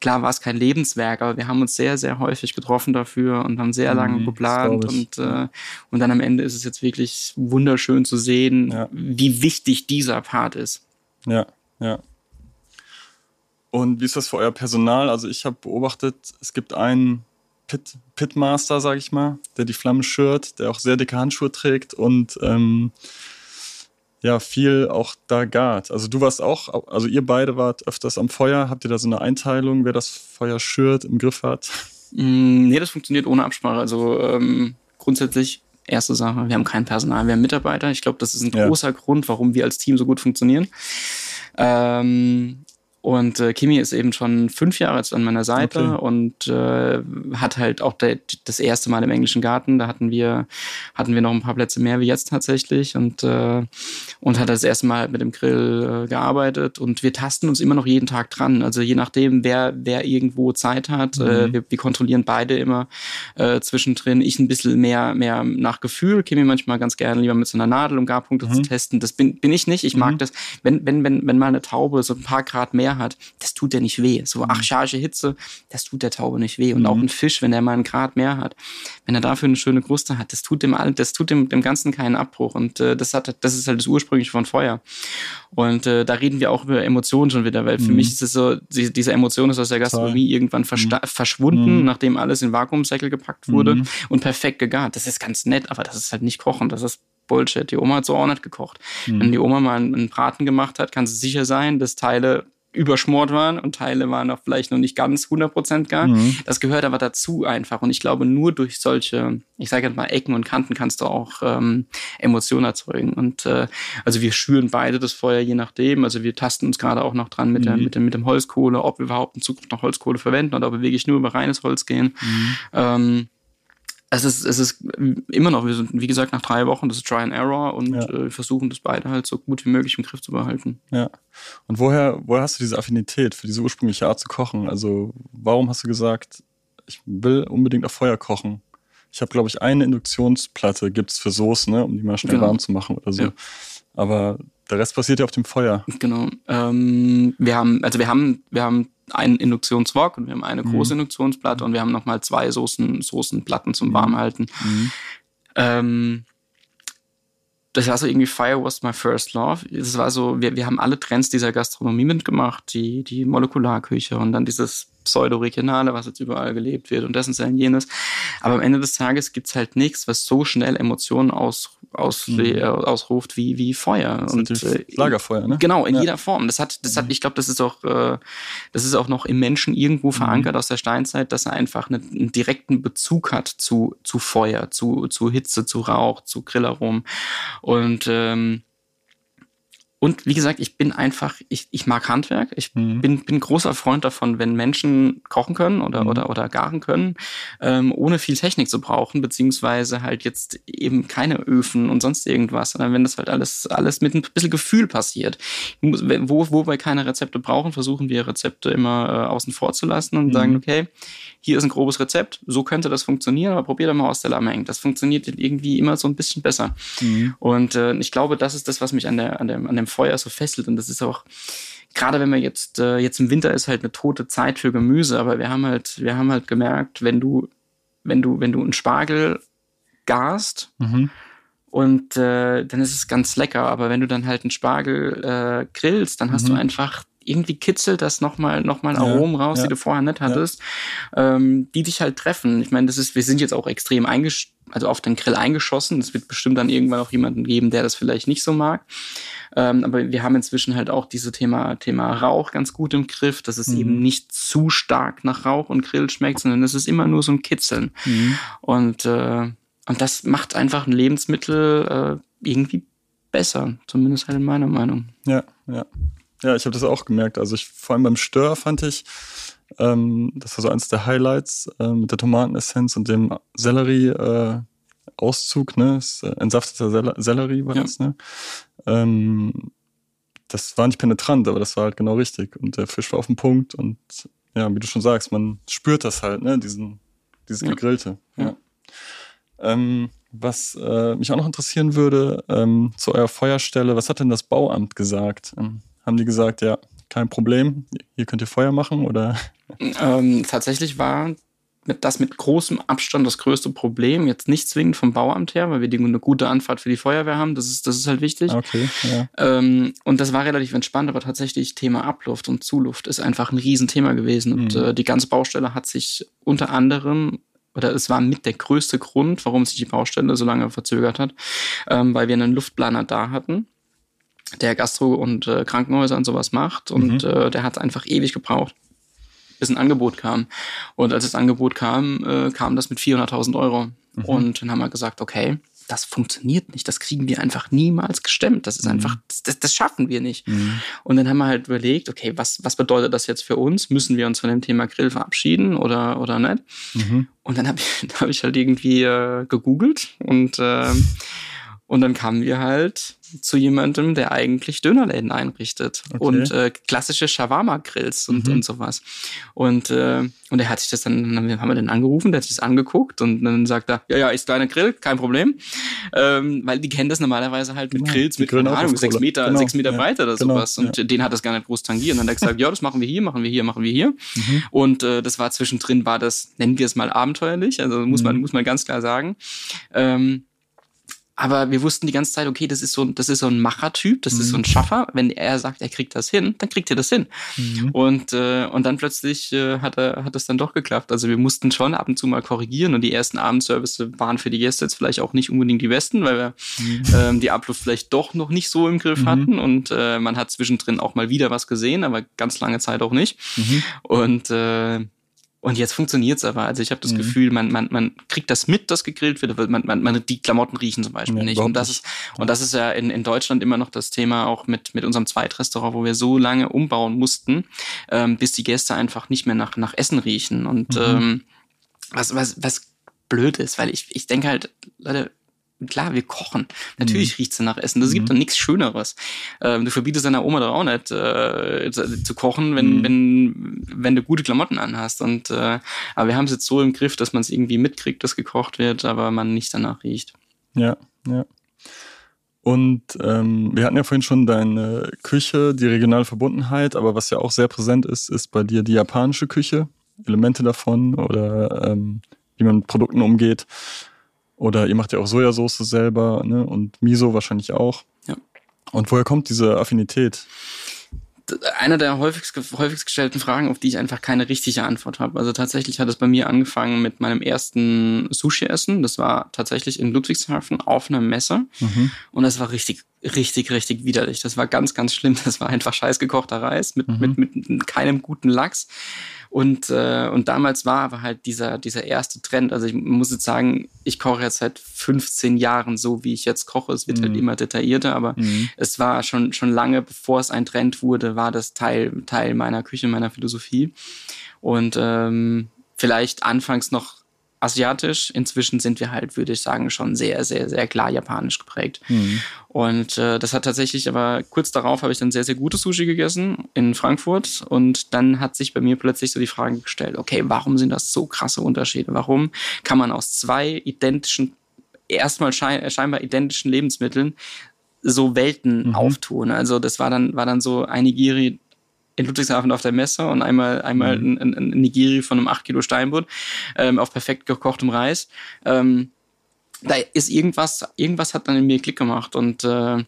klar war es kein Lebenswerk, aber wir haben uns sehr, sehr häufig getroffen dafür und haben sehr lange mhm, geplant. Und, äh, und dann am Ende ist es jetzt wirklich wunderschön zu sehen, ja. wie wichtig dieser Part ist. Ja, ja. Und wie ist das für euer Personal? Also ich habe beobachtet, es gibt einen Pit, Pitmaster, sage ich mal, der die Flamme schürt, der auch sehr dicke Handschuhe trägt und ähm, ja, viel auch da gart. Also du warst auch, also ihr beide wart öfters am Feuer. Habt ihr da so eine Einteilung, wer das Feuer schürt, im Griff hat? Mm, nee, das funktioniert ohne Absprache. Also ähm, grundsätzlich erste Sache, wir haben kein Personal, wir haben Mitarbeiter. Ich glaube, das ist ein ja. großer Grund, warum wir als Team so gut funktionieren. Ähm, und äh, Kimi ist eben schon fünf Jahre jetzt an meiner Seite okay. und äh, hat halt auch der, das erste Mal im englischen Garten. Da hatten wir hatten wir noch ein paar Plätze mehr wie jetzt tatsächlich und äh, und hat das erste Mal mit dem Grill äh, gearbeitet. Und wir tasten uns immer noch jeden Tag dran. Also je nachdem, wer wer irgendwo Zeit hat. Äh, mhm. Wir, wir kontrollieren beide immer äh, zwischendrin. Ich ein bisschen mehr mehr nach Gefühl. Kimi manchmal ganz gerne lieber mit so einer Nadel, um Garpunkte mhm. zu testen. Das bin bin ich nicht. Ich mag mhm. das, wenn wenn wenn wenn mal eine Taube so ein paar Grad mehr mehr hat, das tut der nicht weh. So Mhm. achscharge Hitze, das tut der Taube nicht weh. Und Mhm. auch ein Fisch, wenn der mal einen Grad mehr hat, wenn er dafür eine schöne Kruste hat, das tut dem, das tut dem, dem Ganzen keinen Abbruch. Und äh, das hat, das ist halt das Ursprüngliche von Feuer. Und äh, da reden wir auch über Emotionen schon wieder, weil für Mhm. mich ist es so, die, diese Emotion ist aus der Gastronomie irgendwann versta- verschwunden, Mhm. nachdem alles in Vakuumsäckel gepackt wurde Mhm. und perfekt gegart. Das ist ganz nett, aber das ist halt nicht kochen, das ist Bullshit. Die Oma hat so auch nicht gekocht. Mhm. Wenn die Oma mal einen, einen Braten gemacht hat, kann sie sicher sein, dass Teile überschmort waren und Teile waren noch vielleicht noch nicht ganz 100% gar. Mhm. Das gehört aber dazu einfach. Und ich glaube, nur durch solche, ich sage jetzt mal Ecken und Kanten kannst du auch ähm, Emotionen erzeugen. Und äh, also wir schüren beide das Feuer je nachdem. Also wir tasten uns gerade auch noch dran mit, der, Mhm. mit, dem, mit dem Holzkohle, ob wir überhaupt in Zukunft noch Holzkohle verwenden oder ob wir wirklich nur über reines Holz gehen. Mhm. Ähm, es ist, es ist immer noch, wir sind, wie gesagt, nach drei Wochen, das ist Try and Error und Ja. äh, versuchen das beide halt so gut wie möglich im Griff zu behalten. Ja. Und woher, woher hast du diese Affinität für diese ursprüngliche Art zu kochen? Also, warum hast du gesagt, ich will unbedingt auf Feuer kochen? Ich habe, glaube ich, eine Induktionsplatte gibt's für Soßen, ne, um die mal schnell Genau. warm zu machen oder so. Ja. Aber der Rest passiert ja auf dem Feuer. Genau. Ähm, wir haben, also wir haben, wir haben einen Induktionswok und wir haben eine Mhm. große Induktionsplatte und wir haben nochmal zwei Soßen, Soßenplatten zum. Warmhalten. Mhm. Ähm, das war so irgendwie Fire was my first love. Das war so, wir, wir haben alle Trends dieser Gastronomie mitgemacht, die, die Molekularküche und dann dieses Pseudo-Regionale, was jetzt überall gelebt wird und das und das und jenes. Aber am Ende des Tages gibt's halt nichts, was so schnell Emotionen aus, aus, Mhm. äh, ausruft wie, wie Feuer. Das und äh, Lagerfeuer, ne? Genau, in Ja. jeder Form. Das hat, das hat, ich glaube, das ist auch, äh, das ist auch noch im Menschen irgendwo verankert aus der Steinzeit, dass er einfach einen, einen direkten Bezug hat zu, zu Feuer, zu, zu Hitze, zu Rauch, zu Grillarom. Und ähm, und wie gesagt, ich bin einfach, ich, ich mag Handwerk. Ich Mhm. bin, bin großer Freund davon, wenn Menschen kochen können oder, Mhm. oder, oder garen können, ähm, ohne viel Technik zu brauchen, beziehungsweise halt jetzt eben keine Öfen und sonst irgendwas, sondern wenn das halt alles, alles mit ein bisschen Gefühl passiert. Wo, wo wir keine Rezepte brauchen, versuchen wir Rezepte immer äh, außen vor zu lassen und Mhm. sagen, okay, hier ist ein grobes Rezept, so könnte das funktionieren, aber probier doch mal aus der Lameng. Das funktioniert irgendwie immer so ein bisschen besser. Mhm. Und äh, ich glaube, das ist das, was mich an, der, an, dem, an dem Feuer so fesselt. Und das ist auch, gerade wenn wir jetzt, äh, jetzt im Winter ist halt eine tote Zeit für Gemüse, aber wir haben halt, wir haben halt gemerkt, wenn du, wenn du, wenn du einen Spargel garst Mhm. und äh, dann ist es ganz lecker, aber wenn du dann halt einen Spargel äh, grillst, dann hast Mhm. du einfach irgendwie kitzelt das nochmal noch mal Ja, Aromen raus, ja. die du vorher nicht hattest, ähm, die dich halt treffen. Ich meine, das ist, wir sind jetzt auch extrem eingesch also auf den Grill eingeschossen. Es wird bestimmt dann irgendwann auch jemanden geben, der das vielleicht nicht so mag. Ähm, aber wir haben inzwischen halt auch diese Thema, Thema Rauch ganz gut im Griff, dass es Mhm. eben nicht zu stark nach Rauch und Grill schmeckt, sondern es ist immer nur so ein Kitzeln. Mhm. Und, äh, und das macht einfach ein Lebensmittel äh, irgendwie besser, zumindest halt in meiner Meinung. Ja, ja. Ja, ich habe das auch gemerkt. Also ich, vor allem beim Stör fand ich, ähm, das war so eins der Highlights äh, mit der Tomatenessenz und dem Sellerie-Auszug, ne? Das, äh, entsafteter Sell Sellerie war Ja. das, ne? Ähm, das war nicht penetrant, aber das war halt genau richtig. Und der Fisch war auf dem Punkt und ja, wie du schon sagst, man spürt das halt, ne? Diesen, dieses Ja. Gegrillte. Ja. Ja. Ähm, was äh, mich auch noch interessieren würde, ähm, zu eurer Feuerstelle, was hat denn das Bauamt gesagt? Ähm, haben die gesagt, ja, kein Problem, hier könnt ihr Feuer machen oder? Ähm, tatsächlich war mit, das mit großem Abstand das größte Problem. Jetzt nicht zwingend vom Bauamt her, weil wir die, eine gute Anfahrt für die Feuerwehr haben. Das ist, das ist halt wichtig. Okay, ja. Ähm, und das war relativ entspannt, aber tatsächlich Thema Abluft und Zuluft ist einfach ein Riesenthema gewesen. Und Mhm. äh, die ganze Baustelle hat sich unter anderem, oder es war mit der größte Grund, warum sich die Baustelle so lange verzögert hat, ähm, weil wir einen Luftplaner da hatten, der Gastro- und äh, Krankenhäuser und sowas macht. Und Mhm. äh, der hat einfach ewig gebraucht bis ein Angebot kam. Und als das Angebot kam, äh, kam das mit 400.000 Euro. Mhm. Und dann haben wir gesagt, okay, das funktioniert nicht, das kriegen wir einfach niemals gestemmt. Das ist Mhm. einfach, das, das schaffen wir nicht. Mhm. Und dann haben wir halt überlegt, okay, was, was bedeutet das jetzt für uns? Müssen wir uns von dem Thema Grill verabschieden oder, oder nicht? Mhm. Und dann habe ich, hab ich halt irgendwie äh, gegoogelt und, äh, und dann kamen wir halt zu jemandem, der eigentlich Dönerläden einrichtet okay. und äh, klassische Shawarma-Grills und, mhm. und sowas. Und, äh, und er hat sich das dann, dann haben wir den angerufen, der hat sich das angeguckt und dann sagt er, ja, ja, ist deiner Grill, kein Problem. Ähm, weil die kennen das normalerweise halt mit genau. Grills, mit, keine Ahnung, sechs Meter, genau. sechs Meter ja. breiter oder genau. sowas. Und ja. den hat das gar nicht groß tangiert. Und dann hat er gesagt, ja, das machen wir hier, machen wir hier, machen wir hier. Mhm. Und äh, das war zwischendrin, war das, nennen wir es mal abenteuerlich, also muss man, mhm. muss man ganz klar sagen. Ähm, aber wir wussten die ganze Zeit, okay, das ist so, das ist so ein Machertyp, das mhm. ist so ein mhm. Schaffer. Wenn er sagt, er kriegt das hin, dann kriegt er das hin. Mhm. Und, äh, und dann plötzlich äh, hat er hat es dann doch geklappt. Also wir mussten schon ab und zu mal korrigieren und die ersten Abendservice waren für die Gäste jetzt vielleicht auch nicht unbedingt die besten, weil wir mhm. ähm, die Abluft vielleicht doch noch nicht so im Griff mhm. hatten und äh, man hat zwischendrin auch mal wieder was gesehen, aber ganz lange Zeit auch nicht. Mhm. Und äh, und jetzt funktioniert's aber. Also ich habe das mhm. Gefühl, man, man, man kriegt das mit, dass gegrillt wird, man, man, man die Klamotten riechen zum Beispiel ja, nicht. Und das, ist, und das ist ja in, in Deutschland immer noch das Thema, auch mit, mit unserem Zweitrestaurant, wo wir so lange umbauen mussten, ähm, bis die Gäste einfach nicht mehr nach, nach Essen riechen. Und mhm. ähm, was, was, was blöd ist, weil ich, ich denke halt, Leute, klar, wir kochen. Natürlich mhm. riecht's nach Essen. Das mhm. gibt dann nichts Schöneres. Ähm, du verbietest deiner Oma doch auch nicht äh, zu, zu, kochen, wenn, mhm. wenn, wenn du gute Klamotten anhast. Und äh, aber wir haben es jetzt so im Griff, dass man es irgendwie mitkriegt, dass gekocht wird, aber man nicht danach riecht. Ja, ja. Und ähm, wir hatten ja vorhin schon deine Küche, die regionale Verbundenheit, aber was ja auch sehr präsent ist, ist bei dir die japanische Küche, Elemente davon oder ähm, wie man mit Produkten umgeht. Oder ihr macht ja auch Sojasauce selber ne? und Miso wahrscheinlich auch. Ja. Und woher kommt diese Affinität? Einer der häufigst, häufigst gestellten Fragen, auf die ich einfach keine richtige Antwort habe. Also tatsächlich hat es bei mir angefangen mit meinem ersten Sushi-Essen. Das war tatsächlich in Ludwigshafen auf einer Messe. Mhm. Und das war richtig, richtig, richtig widerlich. Das war ganz, ganz schlimm. Das war einfach scheiß gekochter Reis mit, mhm. mit, mit keinem guten Lachs. Und, äh, und damals war aber halt dieser, dieser erste Trend. Also ich muss jetzt sagen, ich koche jetzt seit 15 Jahren so, wie ich jetzt koche. Es wird halt mhm. halt immer detaillierter, aber mhm. es war schon, schon lange, bevor es ein Trend wurde, war das Teil, Teil meiner Küche, meiner Philosophie. Und ähm, vielleicht anfangs noch asiatisch. Inzwischen sind wir halt, würde ich sagen, schon sehr, sehr, sehr klar japanisch geprägt. Mhm. Und äh, das hat tatsächlich, aber kurz darauf habe ich dann sehr, sehr gutes Sushi gegessen in Frankfurt. Und dann hat sich bei mir plötzlich so die Frage gestellt, okay, warum sind das so krasse Unterschiede? Warum kann man aus zwei identischen, erstmal schein scheinbar identischen Lebensmitteln so Welten mhm. auftun? Also das war dann, war dann so ein Nigiri in Ludwigshafen auf der Messe und einmal, einmal mhm. ein, ein, ein Nigiri von einem 8 Kilo Steinbutt ähm, auf perfekt gekochtem Reis. Ähm, da ist irgendwas, irgendwas hat dann in mir Klick gemacht und äh,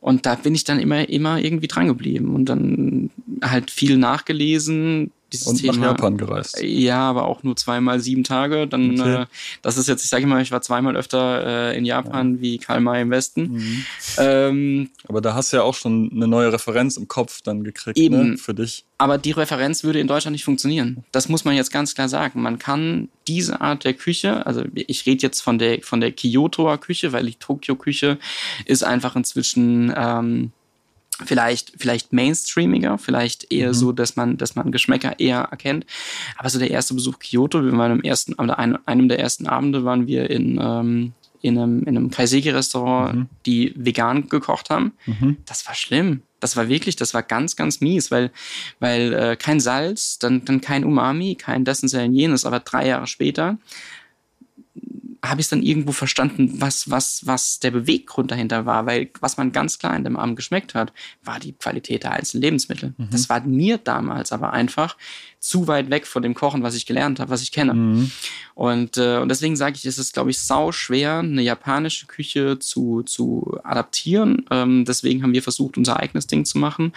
und da bin ich dann immer, immer irgendwie dran geblieben und dann halt viel nachgelesen, dieses und Thema. nach Japan gereist. Ja, aber auch nur zweimal sieben Tage. Dann, okay. äh, das ist jetzt, ich sage mal, ich war zweimal öfter äh, in Japan ja. wie Karl May im Westen. Mhm. Ähm, aber da hast du ja auch schon eine neue Referenz im Kopf dann gekriegt, eben, ne, für dich. Aber die Referenz würde in Deutschland nicht funktionieren. Das muss man jetzt ganz klar sagen. Man kann diese Art der Küche, also ich rede jetzt von der von der Kyotoer Küche, weil die Tokio Küche ist einfach inzwischen ähm, vielleicht vielleicht mainstreamiger, vielleicht eher mhm. so, dass man dass man Geschmäcker eher erkennt. Aber so der erste Besuch Kyoto, wir waren am ersten, oder einem der ersten Abende waren wir in ähm, in einem, in einem Kaiseki-Restaurant, mhm. die vegan gekocht haben. Mhm. Das war schlimm. Das war wirklich, das war ganz, ganz mies, weil, weil äh, kein Salz, dann, dann kein Umami, kein das und jenes, aber drei Jahre später habe ich dann irgendwo verstanden, was, was, was der Beweggrund dahinter war, weil was man ganz klar in dem Abend geschmeckt hat, war die Qualität der einzelnen Lebensmittel. Mhm. Das war mir damals aber einfach zu weit weg von dem Kochen, was ich gelernt habe, was ich kenne. Mhm. Und, äh, und deswegen sage ich, es ist, glaube ich, sau schwer, eine japanische Küche zu, zu adaptieren. Ähm, deswegen haben wir versucht, unser eigenes Ding zu machen.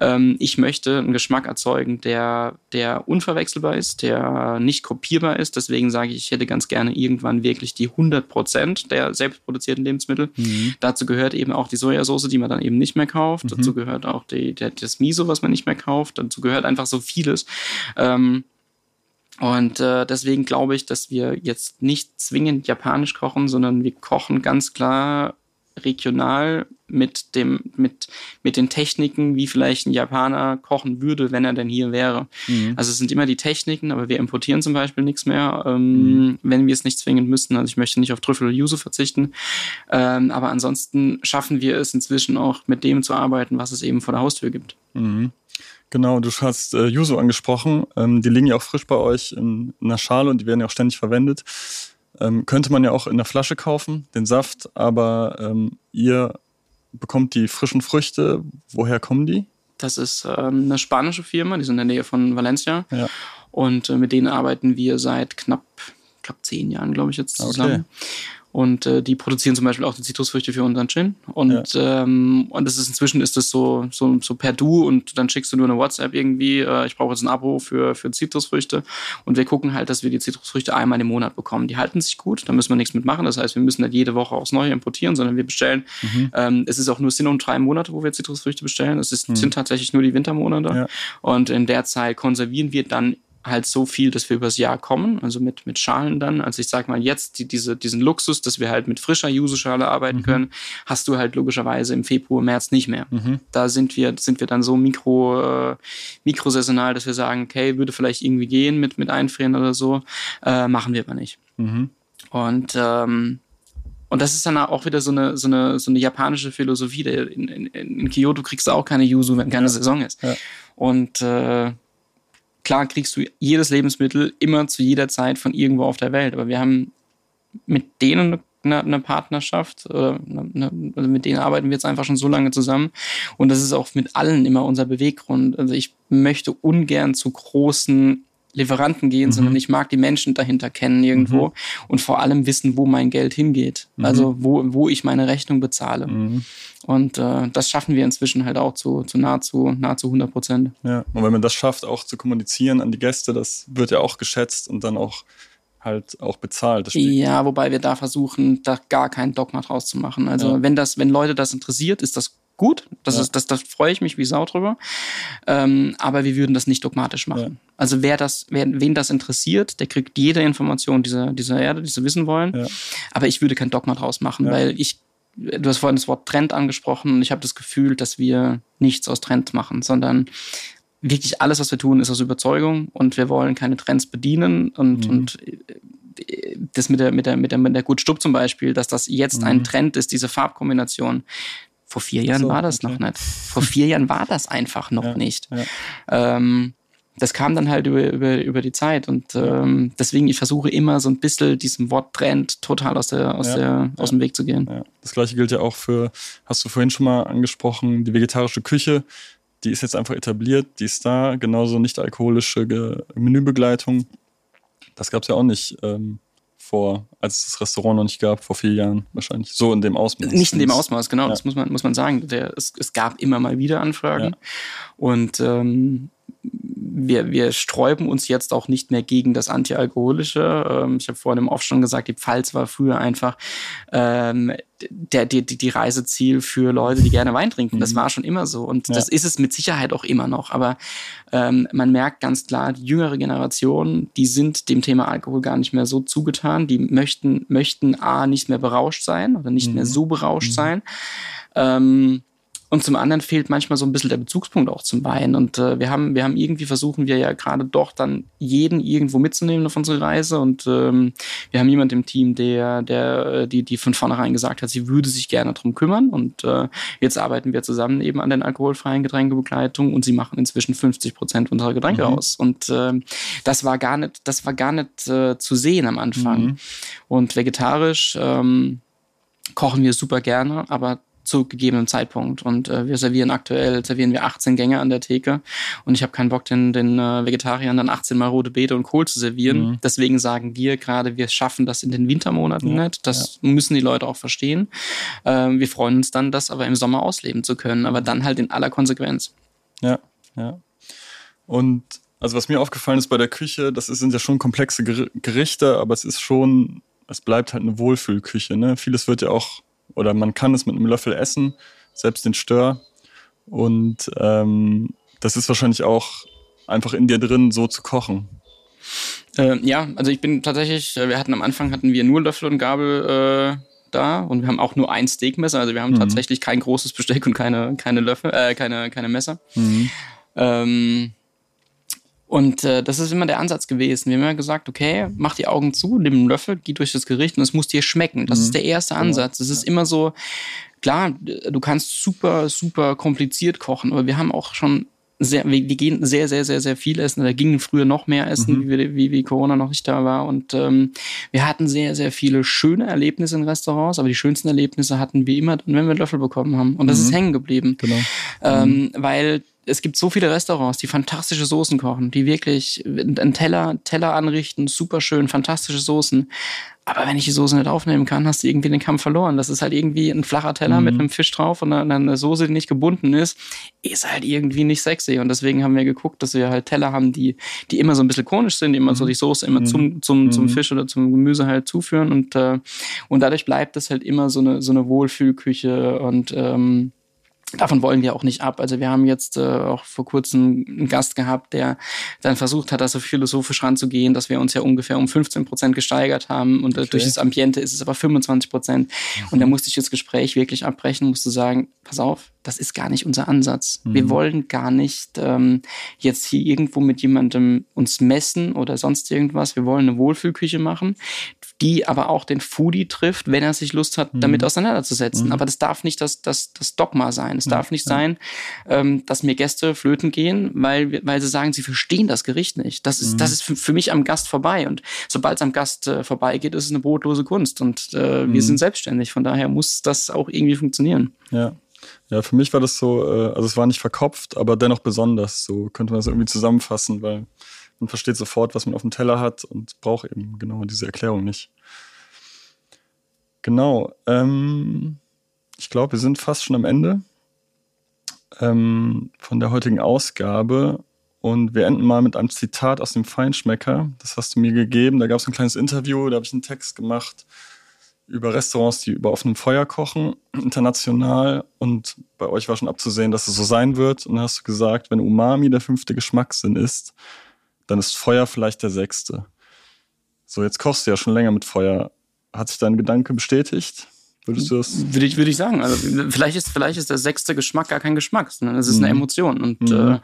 Ähm, ich möchte einen Geschmack erzeugen, der, der unverwechselbar ist, der nicht kopierbar ist. Deswegen sage ich, ich hätte ganz gerne irgendwann wirklich die 100 Prozent der selbstproduzierten Lebensmittel. Mhm. Dazu gehört eben auch die Sojasauce, die man dann eben nicht mehr kauft. Mhm. Dazu gehört auch die, der, das Miso, was man nicht mehr kauft. Dazu gehört einfach so vieles. Ähm, und äh, deswegen glaube ich, dass wir jetzt nicht zwingend japanisch kochen, sondern wir kochen ganz klar regional mit dem, mit, mit den Techniken, wie vielleicht ein Japaner kochen würde, wenn er denn hier wäre. Mhm. Also es sind immer die Techniken, aber wir importieren zum Beispiel nichts mehr, ähm, mhm. wenn wir es nicht zwingend müssten. Also ich möchte nicht auf Trüffel oder Yuzu verzichten. Ähm, aber ansonsten schaffen wir es inzwischen auch mit dem zu arbeiten, was es eben vor der Haustür gibt. Mhm. Genau, du hast äh, Yuzu angesprochen. Ähm, die liegen ja auch frisch bei euch in, in einer Schale und die werden ja auch ständig verwendet. Ähm, könnte man ja auch in der Flasche kaufen, den Saft, aber ähm, ihr bekommt die frischen Früchte. Woher kommen die? Das ist ähm, eine spanische Firma, die sind in der Nähe von Valencia. Ja. Und äh, mit denen arbeiten wir seit knapp, glaube, zehn Jahren, glaube ich, jetzt zusammen. Okay. Und äh, die produzieren zum Beispiel auch die Zitrusfrüchte für unseren Gin. Und, ja. ähm, und das ist inzwischen ist das so, so, so per Du und dann schickst du nur eine WhatsApp irgendwie, äh, ich brauche jetzt ein Abo für, für Zitrusfrüchte. Und wir gucken halt, dass wir die Zitrusfrüchte einmal im Monat bekommen. Die halten sich gut, da müssen wir nichts mitmachen. Das heißt, wir müssen nicht jede Woche aufs Neue importieren, sondern wir bestellen. Mhm. Ähm, es ist auch nur Sinn um drei Monate, wo wir Zitrusfrüchte bestellen. Es ist, mhm. sind tatsächlich nur die Wintermonate. Ja. Und in der Zeit konservieren wir dann halt so viel, dass wir übers Jahr kommen, also mit, mit Schalen dann. Also ich sag mal, jetzt die, diese, diesen Luxus, dass wir halt mit frischer Yuzu-Schale arbeiten mhm. können, hast du halt logischerweise im Februar, März nicht mehr. Mhm. Da sind wir, sind wir dann so mikro, äh, mikrosaisonal, dass wir sagen, okay, würde vielleicht irgendwie gehen mit, mit Einfrieren oder so, äh, machen wir aber nicht. Mhm. Und ähm, und das ist dann auch wieder so eine, so eine, so eine japanische Philosophie. In, in, in Kyoto kriegst du auch keine Yuzu, wenn keine ja. Saison ist. Ja. Und äh, klar kriegst du jedes Lebensmittel immer zu jeder Zeit von irgendwo auf der Welt, aber wir haben mit denen eine, eine Partnerschaft oder eine, also mit denen arbeiten wir jetzt einfach schon so lange zusammen und das ist auch mit allen immer unser Beweggrund. Also ich möchte ungern zu großen Lieferanten gehen, mhm. sondern ich mag die Menschen dahinter kennen irgendwo mhm. und vor allem wissen, wo mein Geld hingeht. Mhm. Also wo, wo ich meine Rechnung bezahle. Mhm. Und äh, das schaffen wir inzwischen halt auch zu, zu nahezu, nahezu 100 Prozent. Ja, und wenn man das schafft, auch zu kommunizieren an die Gäste, das wird ja auch geschätzt und dann auch halt auch bezahlt. ja, wobei wir da versuchen, da gar keinen Dogma draus zu machen. Also ja. wenn das, wenn Leute das interessiert, ist das gut. Das ja. ist, das, das freue ich mich wie Sau drüber. Ähm, aber wir würden das nicht dogmatisch machen. Ja. Also wer das, wer, wen das interessiert, der kriegt jede Information dieser, dieser Erde, die sie wissen wollen. Ja. Aber ich würde kein Dogma draus machen, weil ich, du hast vorhin das Wort Trend angesprochen und ich habe das Gefühl, dass wir nichts aus Trend machen, sondern wirklich alles, was wir tun, ist aus Überzeugung und wir wollen keine Trends bedienen und, mhm. und äh, das mit der, mit der, mit der, mit der Gut Stupp zum Beispiel, dass das jetzt mhm. ein Trend ist, diese Farbkombination. Vor vier Jahren so, war das okay. noch nicht. Vor vier Jahren war das einfach noch ja, nicht. Ja. Ähm, das kam dann halt über, über, über die Zeit und ähm, deswegen, ich versuche immer so ein bisschen diesem Wort Trend total aus, der, aus, ja, der, aus dem Weg zu gehen. Ja. Das gleiche gilt ja auch für, hast du vorhin schon mal angesprochen, die vegetarische Küche, die ist jetzt einfach etabliert, die ist da, genauso nicht alkoholische Menübegleitung. Das gab es ja auch nicht ähm, vor, als es das Restaurant noch nicht gab, vor vier Jahren wahrscheinlich. So in dem Ausmaß. Nicht in dem Ausmaß, genau, ja. das muss man, muss man sagen. Der, es, es gab immer mal wieder Anfragen. Ja. Und ähm, wir, wir sträuben uns jetzt auch nicht mehr gegen das Antialkoholische. Ähm, ich habe vorhin im Off schon gesagt, die Pfalz war früher einfach ähm, der, die, die Reiseziel für Leute, die gerne Wein trinken. Das mhm. war schon immer so und ja. das ist es mit Sicherheit auch immer noch. Aber ähm, man merkt ganz klar, die jüngere Generation, die sind dem Thema Alkohol gar nicht mehr so zugetan. Die möchten, möchten A, nicht mehr berauscht sein oder nicht mhm. mehr so berauscht mhm. sein. Ähm, und zum anderen fehlt manchmal so ein bisschen der Bezugspunkt auch zum Wein. Und äh, wir haben, wir haben irgendwie versuchen wir ja gerade doch dann jeden irgendwo mitzunehmen auf unsere Reise. Und ähm, wir haben jemanden im Team, der, der, äh, die, die von vornherein gesagt hat, sie würde sich gerne darum kümmern. Und äh, jetzt arbeiten wir zusammen eben an den alkoholfreien Getränkebegleitungen und sie machen inzwischen 50 Prozent unserer Getränke mhm. aus. Und äh, das war gar nicht, das war gar nicht äh, zu sehen am Anfang. Mhm. Und vegetarisch ähm, kochen wir super gerne, aber zu gegebenem Zeitpunkt. Und äh, wir servieren aktuell, servieren wir 18 Gänge an der Theke. Und ich habe keinen Bock, den, den äh, Vegetariern dann 18 Mal rote Beete und Kohl zu servieren. Mhm. Deswegen sagen wir gerade, wir schaffen das in den Wintermonaten ja, nicht. Das ja. müssen die Leute auch verstehen. Ähm, wir freuen uns dann, das aber im Sommer ausleben zu können, aber dann halt in aller Konsequenz. Ja, ja. Und also was mir aufgefallen ist bei der Küche, das sind ja schon komplexe Gerichte, aber es ist schon, es bleibt halt eine Wohlfühlküche. Ne? Vieles wird ja auch oder man kann es mit einem Löffel essen, selbst den Stör. Und ähm, das ist wahrscheinlich auch einfach in dir drin, so zu kochen. Äh, ja, also ich bin tatsächlich, äh, wir hatten am Anfang hatten wir nur Löffel und Gabel äh, da und wir haben auch nur ein Steakmesser. Also wir haben mhm. tatsächlich kein großes Besteck und keine, keine Löffel, äh, keine, keine Messer. Mhm. Ähm, und äh, das ist immer der Ansatz gewesen. Wir haben immer gesagt, okay, mach die Augen zu, nimm einen Löffel, geh durch das Gericht und es muss dir schmecken. Das mhm. ist der erste genau. Ansatz. Es ist immer so, klar, du kannst super, super kompliziert kochen, aber wir haben auch schon sehr, wir gehen sehr, sehr, sehr, sehr viel essen. Da gingen früher noch mehr essen, mhm. wie, wie, wie Corona noch nicht da war. Und ähm, wir hatten sehr, sehr viele schöne Erlebnisse in Restaurants, aber die schönsten Erlebnisse hatten wir immer, wenn wir Löffel bekommen haben. Und das mhm. ist hängen geblieben. Genau. Ähm, mhm. Weil es gibt so viele Restaurants, die fantastische Soßen kochen, die wirklich einen Teller, Teller anrichten, super schön, fantastische Soßen. Aber wenn ich die Soße nicht aufnehmen kann, hast du irgendwie den Kampf verloren. Das ist halt irgendwie ein flacher Teller mhm. mit einem Fisch drauf und eine Soße, die nicht gebunden ist, ist halt irgendwie nicht sexy. Und deswegen haben wir geguckt, dass wir halt Teller haben, die, die immer so ein bisschen konisch sind, die immer mhm. so die Soße immer mhm. zum, zum, zum mhm. Fisch oder zum Gemüse halt zuführen. Und, äh, und dadurch bleibt es halt immer so eine, so eine Wohlfühlküche und ähm, Davon wollen wir auch nicht ab. Also wir haben jetzt äh, auch vor kurzem einen Gast gehabt, der dann versucht hat, da so philosophisch ranzugehen, dass wir uns ja ungefähr um 15 Prozent gesteigert haben und äh, okay. durch das Ambiente ist es aber 25 Prozent. Mhm. Und da musste ich das Gespräch wirklich abbrechen, musste sagen, pass auf, das ist gar nicht unser Ansatz. Mhm. Wir wollen gar nicht ähm, jetzt hier irgendwo mit jemandem uns messen oder sonst irgendwas. Wir wollen eine Wohlfühlküche machen, die aber auch den Foodie trifft, wenn er sich Lust hat, mhm. damit auseinanderzusetzen. Mhm. Aber das darf nicht das, das, das Dogma sein. Es darf nicht ja. sein, ähm, dass mir Gäste flöten gehen, weil, weil sie sagen, sie verstehen das Gericht nicht. Das ist, das mhm. ist für, für mich am Gast vorbei. Und sobald es am Gast äh, vorbeigeht, ist es eine brotlose Kunst. Und äh, wir mhm. sind selbstständig. Von daher muss das auch irgendwie funktionieren. Ja. Ja, für mich war das so, äh, also es war nicht verkopft, aber dennoch besonders. So könnte man das irgendwie zusammenfassen, weil man versteht sofort, was man auf dem Teller hat und braucht eben genau diese Erklärung nicht. Genau. Ähm, ich glaube, wir sind fast schon am Ende ähm, von der heutigen Ausgabe. Und wir enden mal mit einem Zitat aus dem Feinschmecker. Das hast du mir gegeben. Da gab es ein kleines Interview, da habe ich einen Text gemacht über Restaurants, die über offenem Feuer kochen, international. Und bei euch war schon abzusehen, dass es so sein wird. Und dann hast du gesagt, wenn Umami der fünfte Geschmackssinn ist, dann ist Feuer vielleicht der sechste. So, jetzt kochst du ja schon länger mit Feuer. Hat sich dein Gedanke bestätigt? Würdest du das? Würde ich, würde ich sagen. Also vielleicht ist, vielleicht ist der sechste Geschmack gar kein Geschmack, sondern es ist mhm. eine Emotion. Und, mhm. äh,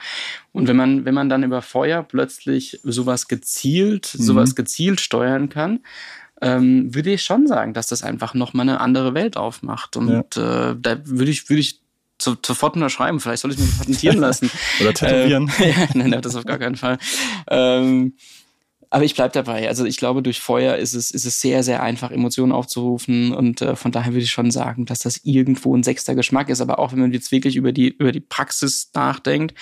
und wenn man, wenn man dann über Feuer plötzlich sowas gezielt, mhm. sowas gezielt steuern kann, ähm, würde ich schon sagen, dass das einfach nochmal eine andere Welt aufmacht. Und ja. äh, da würde ich, würde ich sofort unterschreiben. Vielleicht soll ich mich patentieren lassen. Oder tätowieren. Äh, ja, nein, das auf gar keinen Fall. Ähm, aber ich bleib dabei. Also ich glaube, durch Feuer ist es, ist es sehr, sehr einfach, Emotionen aufzurufen. Und äh, von daher würde ich schon sagen, dass das irgendwo ein sechster Geschmack ist. Aber auch wenn man jetzt wirklich über die, über die Praxis nachdenkt,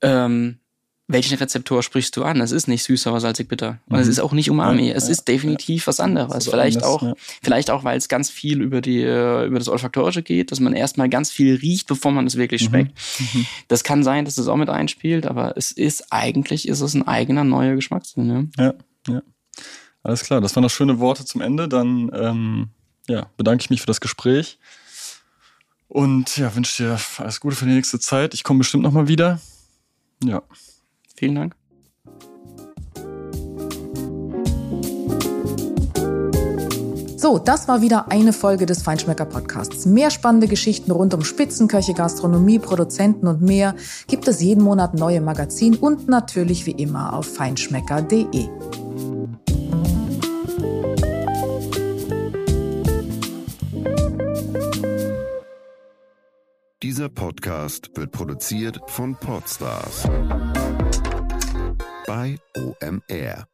ähm, welchen Rezeptor sprichst du an? Es ist nicht süß, aber salzig bitter. Und mhm. es ist auch nicht Umami. Ja, es ja, ist definitiv ja. was anderes. vielleicht anders, auch, vielleicht auch, weil es ganz viel über die, äh, über das Olfaktorische geht, dass man erstmal ganz viel riecht, bevor man es wirklich mhm. schmeckt. Mhm. Das kann sein, dass es auch mit einspielt, aber es ist eigentlich, ist es ein eigener neuer Geschmackssinn. Ja, ja. Alles klar. Das waren noch schöne Worte zum Ende. Dann, ähm, ja, bedanke ich mich für das Gespräch. Und ja, wünsche dir alles Gute für die nächste Zeit. Ich komme bestimmt nochmal wieder. Ja. Vielen Dank. So, das war wieder eine Folge des Feinschmecker Podcasts. Mehr spannende Geschichten rund um Spitzenköche, Gastronomie, Produzenten und mehr gibt es jeden Monat neue Magazin und natürlich wie immer auf feinschmecker.de. Dieser Podcast wird produziert von Podstars bei OMR.